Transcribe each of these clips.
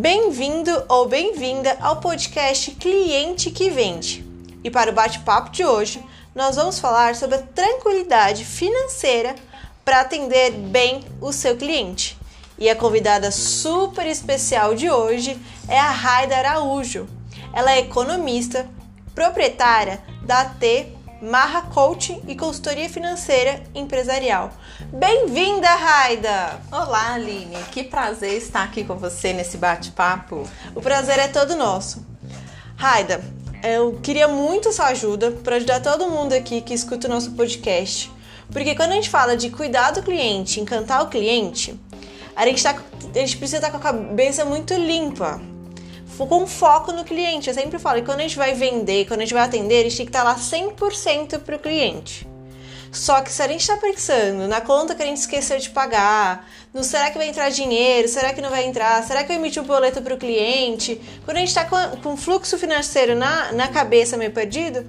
Bem-vindo ou bem-vinda ao podcast Cliente que Vende. E para o bate-papo de hoje, nós vamos falar sobre a tranquilidade financeira para atender bem o seu cliente. E a convidada super especial de hoje é a Raida Araújo. Ela é economista, proprietária da T Marra Coaching e Consultoria Financeira Empresarial. Bem-vinda, Raida! Olá, Aline. Que prazer estar aqui com você nesse bate-papo. O prazer é todo nosso. Raida, eu queria muito sua ajuda para ajudar todo mundo aqui que escuta o nosso podcast. Porque quando a gente fala de cuidar do cliente, encantar o cliente, a gente, tá, a gente precisa estar com a cabeça muito limpa, com foco no cliente. Eu sempre falo que quando a gente vai vender, quando a gente vai atender, a gente tem que estar lá 100% para o cliente. Só que se a gente está pensando na conta que a gente esqueceu de pagar, no será que vai entrar dinheiro, será que não vai entrar, será que eu emiti um boleto para o cliente, quando a gente está com, com fluxo financeiro na, na cabeça meio perdido,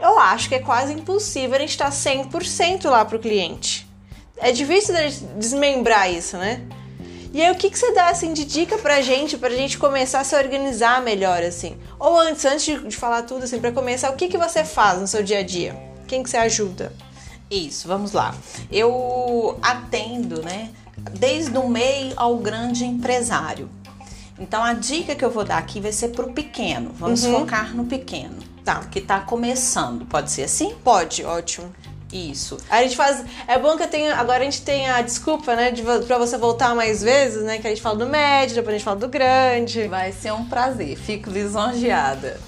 eu acho que é quase impossível a gente estar 100% lá para o cliente. É difícil desmembrar isso, né? E aí, o que, que você dá assim de dica pra gente, pra gente começar a se organizar melhor, assim? Ou antes, antes de, de falar tudo, assim, pra começar, o que, que você faz no seu dia a dia? Quem que você ajuda? Isso, vamos lá. Eu atendo, né, desde o MEI ao grande empresário. Então a dica que eu vou dar aqui vai ser pro pequeno. Vamos uhum. focar no pequeno. Tá. Que tá começando. Pode ser assim? Pode, ótimo. Isso. A gente faz. É bom que eu tenho. Agora a gente tem a desculpa, né? De, pra você voltar mais vezes, né? Que a gente fala do médio, depois a gente fala do grande. Vai ser um prazer. Fico lisonjeada.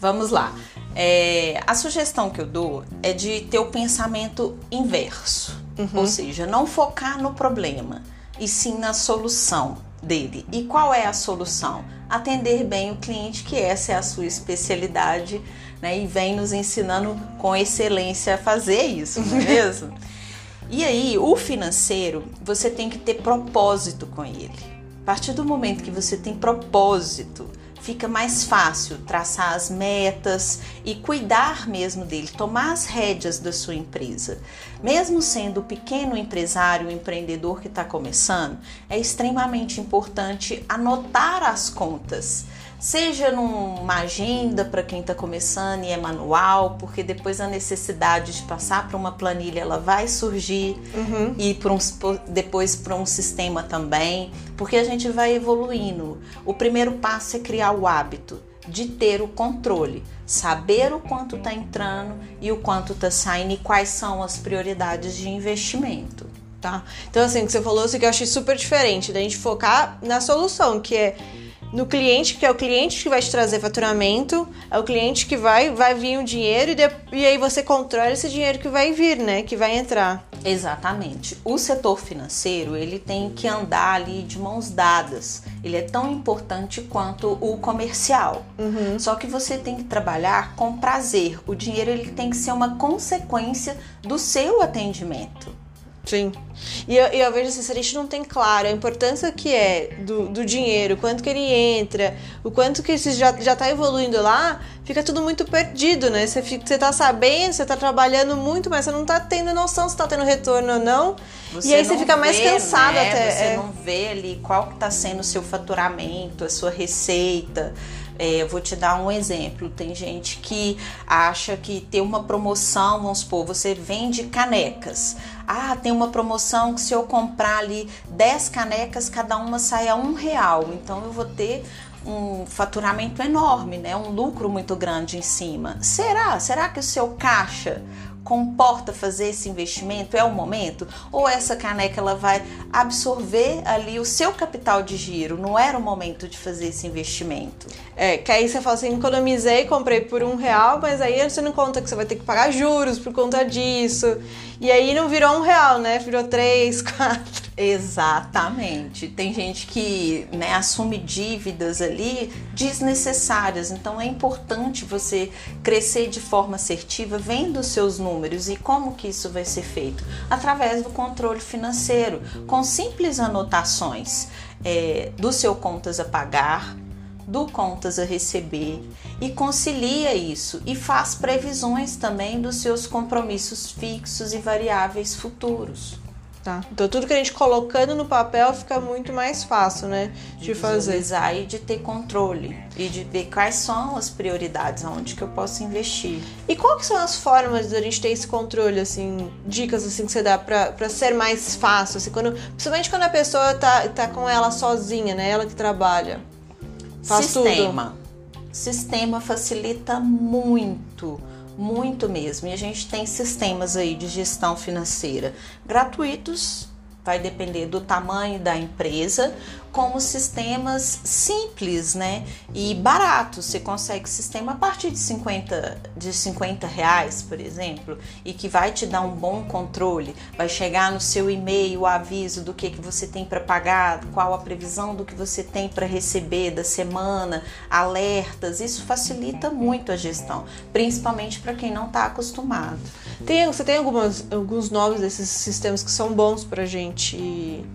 Vamos lá. É, a sugestão que eu dou é de ter o pensamento inverso. Uhum. Ou seja, não focar no problema, e sim na solução dele. E qual é a solução? Atender bem o cliente, que essa é a sua especialidade né? E vem nos ensinando com excelência a fazer isso, não é mesmo? e aí, o financeiro, você tem que ter propósito com ele. A partir do momento que você tem propósito, fica mais fácil traçar as metas e cuidar mesmo dele, tomar as rédeas da sua empresa. Mesmo sendo o pequeno empresário, o empreendedor que está começando, é extremamente importante anotar as contas seja numa agenda para quem está começando e é manual, porque depois a necessidade de passar para uma planilha ela vai surgir uhum. e um, depois para um sistema também, porque a gente vai evoluindo. O primeiro passo é criar o hábito de ter o controle, saber o quanto está entrando e o quanto está saindo e quais são as prioridades de investimento. Tá? Então, assim, o que você falou, assim, que eu achei super diferente da gente focar na solução, que é no cliente, que é o cliente que vai te trazer faturamento, é o cliente que vai, vai vir o dinheiro e, de, e aí você controla esse dinheiro que vai vir, né? Que vai entrar. Exatamente. O setor financeiro, ele tem que andar ali de mãos dadas. Ele é tão importante quanto o comercial. Uhum. Só que você tem que trabalhar com prazer. O dinheiro ele tem que ser uma consequência do seu atendimento. Sim. E eu, eu vejo assim, se a gente não tem claro a importância que é do, do dinheiro, quanto que ele entra, o quanto que isso já, já tá evoluindo lá, fica tudo muito perdido, né? Você, fica, você tá sabendo, você tá trabalhando muito, mas você não tá tendo noção se tá tendo retorno ou não. Você e aí você fica mais cansado né? até. Você é. não vê ali qual que tá sendo o seu faturamento, a sua receita. É, vou te dar um exemplo. Tem gente que acha que ter uma promoção, vamos supor, você vende canecas. Ah, tem uma promoção que se eu comprar ali 10 canecas, cada uma sai a um real. Então eu vou ter um faturamento enorme, né? Um lucro muito grande em cima. Será? Será que o seu caixa comporta fazer esse investimento? É o momento? Ou essa caneca ela vai absorver ali o seu capital de giro? Não era o momento de fazer esse investimento? É, que aí você fala assim, economizei, comprei por um real, mas aí você não conta que você vai ter que pagar juros por conta disso. E aí não virou um real, né? Virou três, quatro. Exatamente. Tem gente que né, assume dívidas ali desnecessárias. Então é importante você crescer de forma assertiva, vendo os seus números e como que isso vai ser feito através do controle financeiro, com simples anotações é, do seu contas a pagar, do contas a receber e concilia isso e faz previsões também dos seus compromissos fixos e variáveis futuros. Tá. Então tudo que a gente colocando no papel fica muito mais fácil, né? De, de fazer. e de ter controle. E de ver quais são as prioridades, aonde que eu posso investir. E quais são as formas de a gente ter esse controle, assim, dicas assim que você dá pra, pra ser mais fácil, assim, quando, principalmente quando a pessoa tá, tá com ela sozinha, né? Ela que trabalha. Faz Sistema. Tudo. Sistema facilita muito muito mesmo. E a gente tem sistemas aí de gestão financeira gratuitos, vai depender do tamanho da empresa, como sistemas simples, né? E baratos. Você consegue sistema a partir de 50, de 50 reais, por exemplo, e que vai te dar um bom controle. Vai chegar no seu e-mail o aviso do que, que você tem para pagar, qual a previsão do que você tem para receber da semana, alertas. Isso facilita muito a gestão, principalmente para quem não está acostumado. Tem, você tem algumas, alguns nomes desses sistemas que são bons para gente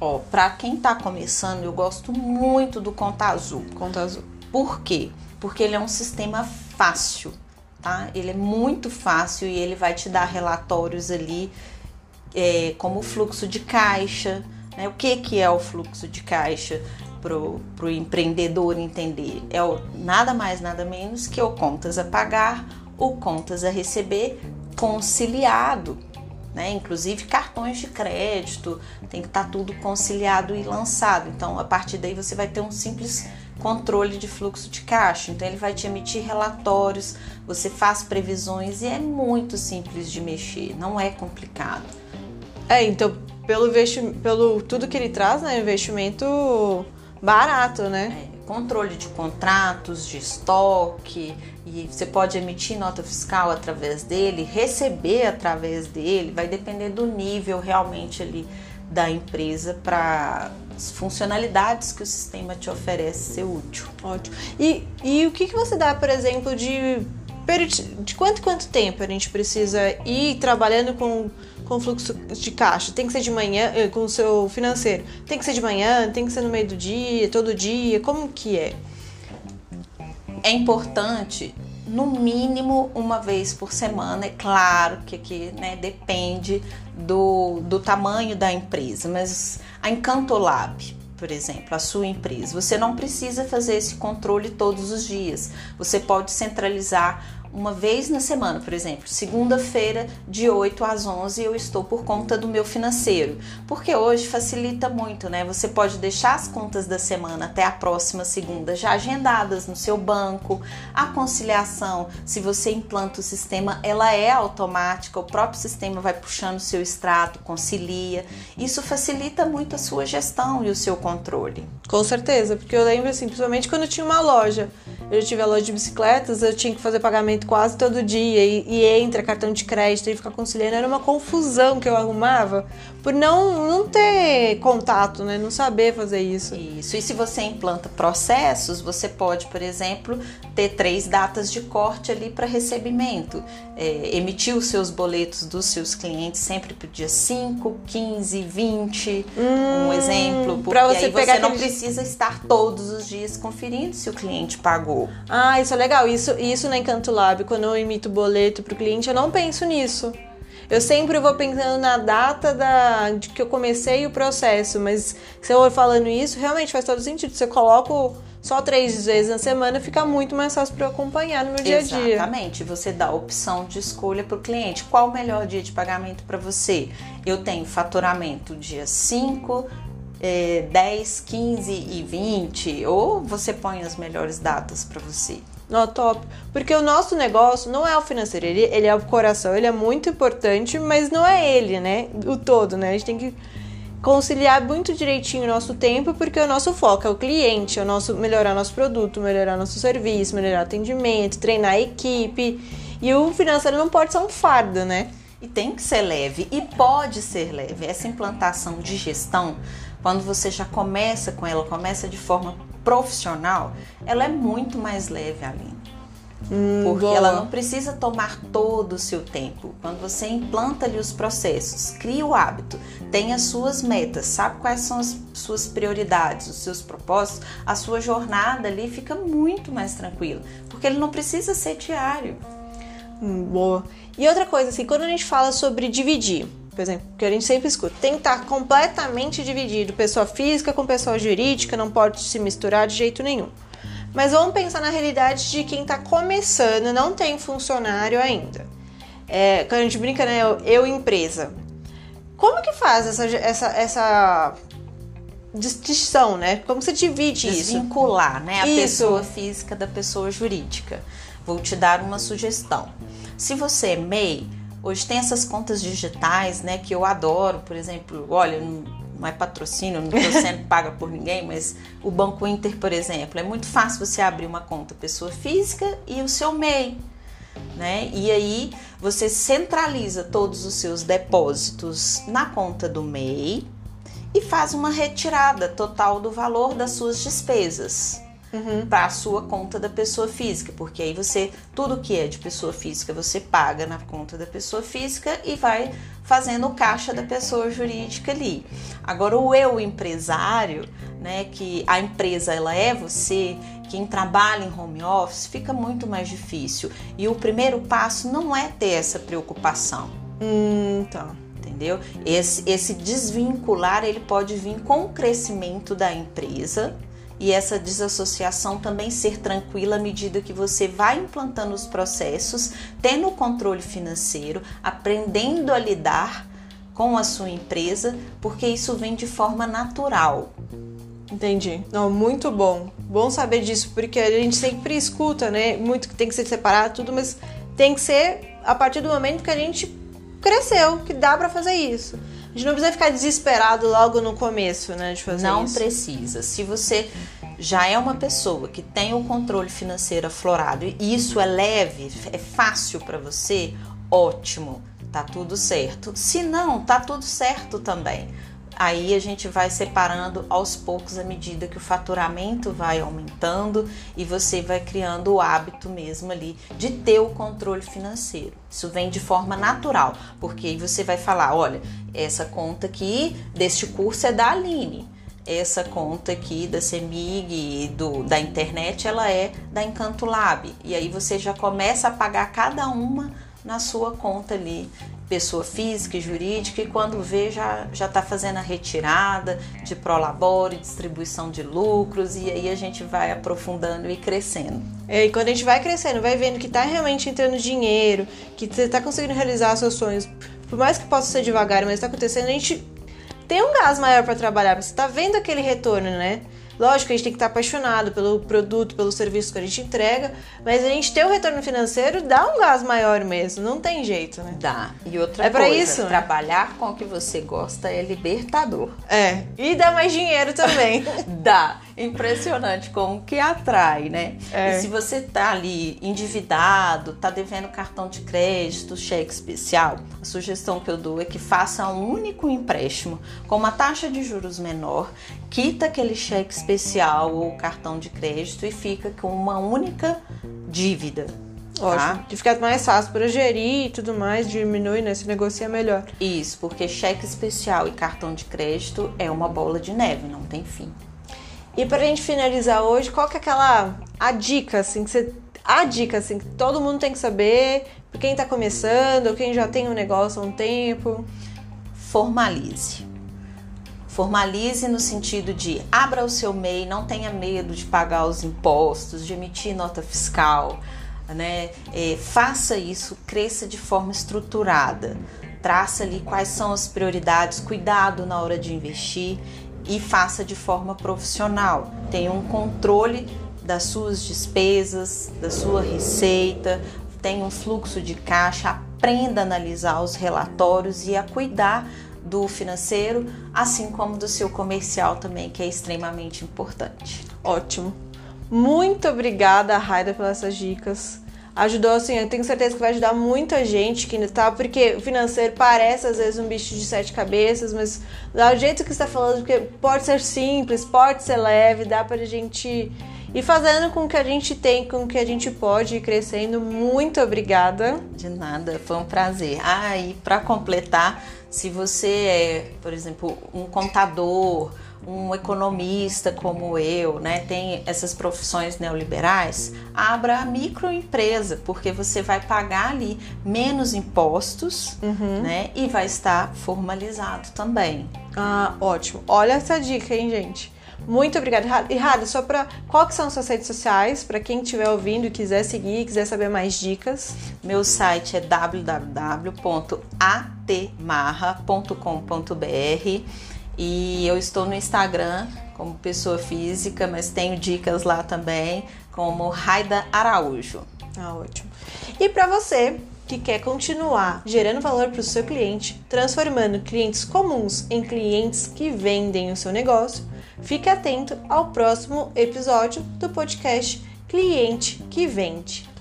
Ó, para quem tá começando, eu gosto muito do Conta Azul. Conta Azul. Por quê? Porque ele é um sistema fácil, tá? Ele é muito fácil e ele vai te dar relatórios ali é, como fluxo de caixa, né? O que, que é o fluxo de caixa pro, pro empreendedor entender? É o, nada mais, nada menos que o contas a pagar, o contas a receber conciliado né? Inclusive cartões de crédito, tem que estar tá tudo conciliado e lançado. Então, a partir daí você vai ter um simples controle de fluxo de caixa. Então, ele vai te emitir relatórios, você faz previsões e é muito simples de mexer, não é complicado. É, então, pelo, pelo tudo que ele traz, né? Investimento barato, né? É, controle de contratos, de estoque, e você pode emitir nota fiscal através dele, receber através dele, vai depender do nível realmente ali da empresa para as funcionalidades que o sistema te oferece ser útil. Ótimo. E, e o que, que você dá, por exemplo, de, de quanto quanto tempo a gente precisa ir trabalhando com, com fluxo de caixa? Tem que ser de manhã, eh, com o seu financeiro? Tem que ser de manhã? Tem que ser no meio do dia, todo dia? Como que é? é importante no mínimo uma vez por semana. É claro que aqui né, depende do, do tamanho da empresa, mas a Encantolab, por exemplo, a sua empresa, você não precisa fazer esse controle todos os dias. Você pode centralizar uma vez na semana, por exemplo, segunda-feira de 8 às 11 eu estou por conta do meu financeiro, porque hoje facilita muito, né? Você pode deixar as contas da semana até a próxima segunda já agendadas no seu banco. A conciliação, se você implanta o sistema, ela é automática, o próprio sistema vai puxando o seu extrato, concilia. Isso facilita muito a sua gestão e o seu controle. Com certeza, porque eu lembro assim, principalmente quando eu tinha uma loja, eu tive a loja de bicicletas, eu tinha que fazer pagamento quase todo dia e, e entra cartão de crédito e ficar conciliando, era uma confusão que eu arrumava por não, não ter contato, né? Não saber fazer isso. Isso. E se você implanta processos, você pode, por exemplo, ter três datas de corte ali para recebimento. É, emitir os seus boletos dos seus clientes sempre para o dia 5, 15, 20, hum, um exemplo. Porque você aí você não precisa estar todos os dias conferindo se o cliente pagou. Ah, isso é legal. Isso, isso na Encanto Lab, quando eu emito boleto para o cliente, eu não penso nisso. Eu sempre vou pensando na data da, de que eu comecei o processo, mas se eu for falando isso, realmente faz todo sentido. Se eu coloco só três vezes na semana, fica muito mais fácil para eu acompanhar no meu dia a dia. Exatamente. Você dá a opção de escolha para o cliente. Qual o melhor dia de pagamento para você? Eu tenho faturamento dia 5, é, 10, 15 e 20, ou você põe as melhores datas para você. No top. Porque o nosso negócio não é o financeiro, ele, ele é o coração, ele é muito importante, mas não é ele, né? O todo, né? A gente tem que conciliar muito direitinho o nosso tempo, porque o nosso foco é o cliente, é o nosso melhorar nosso produto, melhorar nosso serviço, melhorar atendimento, treinar a equipe. E o financeiro não pode ser um fardo, né? E tem que ser leve, e pode ser leve. Essa implantação de gestão, quando você já começa com ela, começa de forma profissional, ela é muito mais leve, Aline. Hum, porque boa. ela não precisa tomar todo o seu tempo. Quando você implanta ali os processos, cria o hábito, tem as suas metas, sabe quais são as suas prioridades, os seus propósitos, a sua jornada ali fica muito mais tranquila, porque ele não precisa ser diário. Hum, boa. E outra coisa, assim, quando a gente fala sobre dividir, por exemplo, que a gente sempre escuta, tem que estar completamente dividido, pessoa física com pessoa jurídica, não pode se misturar de jeito nenhum. Mas vamos pensar na realidade de quem está começando, não tem funcionário ainda. É, quando a gente brinca, né? Eu, eu empresa. Como que faz essa, essa, essa distinção, né? Como você divide Desvincular, isso? Desvincular, né? A Isso. pessoa física da pessoa jurídica. Vou te dar uma sugestão. Se você é MEI, hoje tem essas contas digitais, né? Que eu adoro, por exemplo, olha, não é patrocínio, não estou sendo paga por ninguém, mas o Banco Inter, por exemplo, é muito fácil você abrir uma conta pessoa física e o seu MEI. Né? E aí você centraliza todos os seus depósitos na conta do MEI e faz uma retirada total do valor das suas despesas Uhum. para a sua conta da pessoa física, porque aí você tudo que é de pessoa física você paga na conta da pessoa física e vai fazendo o caixa da pessoa jurídica ali. Agora o eu empresário, né, que a empresa ela é você, quem trabalha em home office, fica muito mais difícil. E o primeiro passo não é ter essa preocupação. Hum, tá. Entendeu? Esse, esse desvincular ele pode vir com o crescimento da empresa e essa desassociação também ser tranquila à medida que você vai implantando os processos, tendo o controle financeiro, aprendendo a lidar com a sua empresa, porque isso vem de forma natural. Entendi. Não, muito bom. Bom saber disso, porque a gente sempre escuta, né? Muito que tem que ser separado, tudo, mas tem que ser a partir do momento que a gente cresceu, que dá para fazer isso. A gente não precisa ficar desesperado logo no começo, né, de fazer não isso. precisa. Se você já é uma pessoa que tem o controle financeiro aflorado e isso é leve, é fácil para você, ótimo, tá tudo certo. Se não, tá tudo certo também. Aí a gente vai separando aos poucos à medida que o faturamento vai aumentando e você vai criando o hábito mesmo ali de ter o controle financeiro. Isso vem de forma natural, porque aí você vai falar, olha, essa conta aqui deste curso é da Aline. Essa conta aqui da Semig e do, da internet, ela é da Encanto Lab. E aí você já começa a pagar cada uma na sua conta ali pessoa física e jurídica e quando vê já já está fazendo a retirada de prolabore, distribuição de lucros e aí a gente vai aprofundando e crescendo. É, e quando a gente vai crescendo, vai vendo que tá realmente entrando dinheiro, que você tá conseguindo realizar seus sonhos, por mais que possa ser devagar, mas tá acontecendo, a gente tem um gás maior para trabalhar, você tá vendo aquele retorno, né? Lógico que a gente tem que estar apaixonado pelo produto, pelo serviço que a gente entrega, mas a gente ter o retorno financeiro dá um gás maior mesmo, não tem jeito, né? Dá. E outra É coisa, isso, né? trabalhar com o que você gosta é libertador. É, e dá mais dinheiro também. Dá. Impressionante como que atrai, né? É. E se você tá ali endividado, tá devendo cartão de crédito, cheque especial, a sugestão que eu dou é que faça um único empréstimo com uma taxa de juros menor, quita aquele cheque especial ou cartão de crédito e fica com uma única dívida. Ótimo. Tá? De ficar mais fácil para gerir e tudo mais, diminui, né? Se negocia melhor. Isso, porque cheque especial e cartão de crédito é uma bola de neve, não tem fim. E pra gente finalizar hoje, qual que é aquela a dica assim que você a dica assim que todo mundo tem que saber, pra quem tá começando, ou quem já tem um negócio há um tempo? formalize. Formalize no sentido de abra o seu MEI, não tenha medo de pagar os impostos, de emitir nota fiscal, né? É, faça isso, cresça de forma estruturada. Traça ali quais são as prioridades, cuidado na hora de investir e faça de forma profissional. Tenha um controle das suas despesas, da sua receita, tenha um fluxo de caixa, aprenda a analisar os relatórios e a cuidar do financeiro, assim como do seu comercial também, que é extremamente importante. Ótimo. Muito obrigada, Raida, pelas essas dicas. Ajudou, assim, eu tenho certeza que vai ajudar muita gente que ainda tá, porque o financeiro parece às vezes um bicho de sete cabeças, mas do jeito que está falando, porque pode ser simples, pode ser leve, dá pra gente ir fazendo com o que a gente tem, com o que a gente pode ir crescendo. Muito obrigada. De nada, foi um prazer. Ah, e para completar, se você é, por exemplo, um contador um economista como eu, né, tem essas profissões neoliberais, abra a microempresa, porque você vai pagar ali menos impostos, uhum. né, e vai estar formalizado também. Ah, ótimo. Olha essa dica, hein, gente? Muito obrigada. E Rada, só para qual que são suas redes sociais, para quem estiver ouvindo e quiser seguir, quiser saber mais dicas? Meu site é www.atmarra.com.br e eu estou no Instagram como pessoa física, mas tenho dicas lá também como Raida Araújo. Ah, ótimo. E para você que quer continuar gerando valor para o seu cliente, transformando clientes comuns em clientes que vendem o seu negócio, Fique atento ao próximo episódio do podcast Cliente que Vende.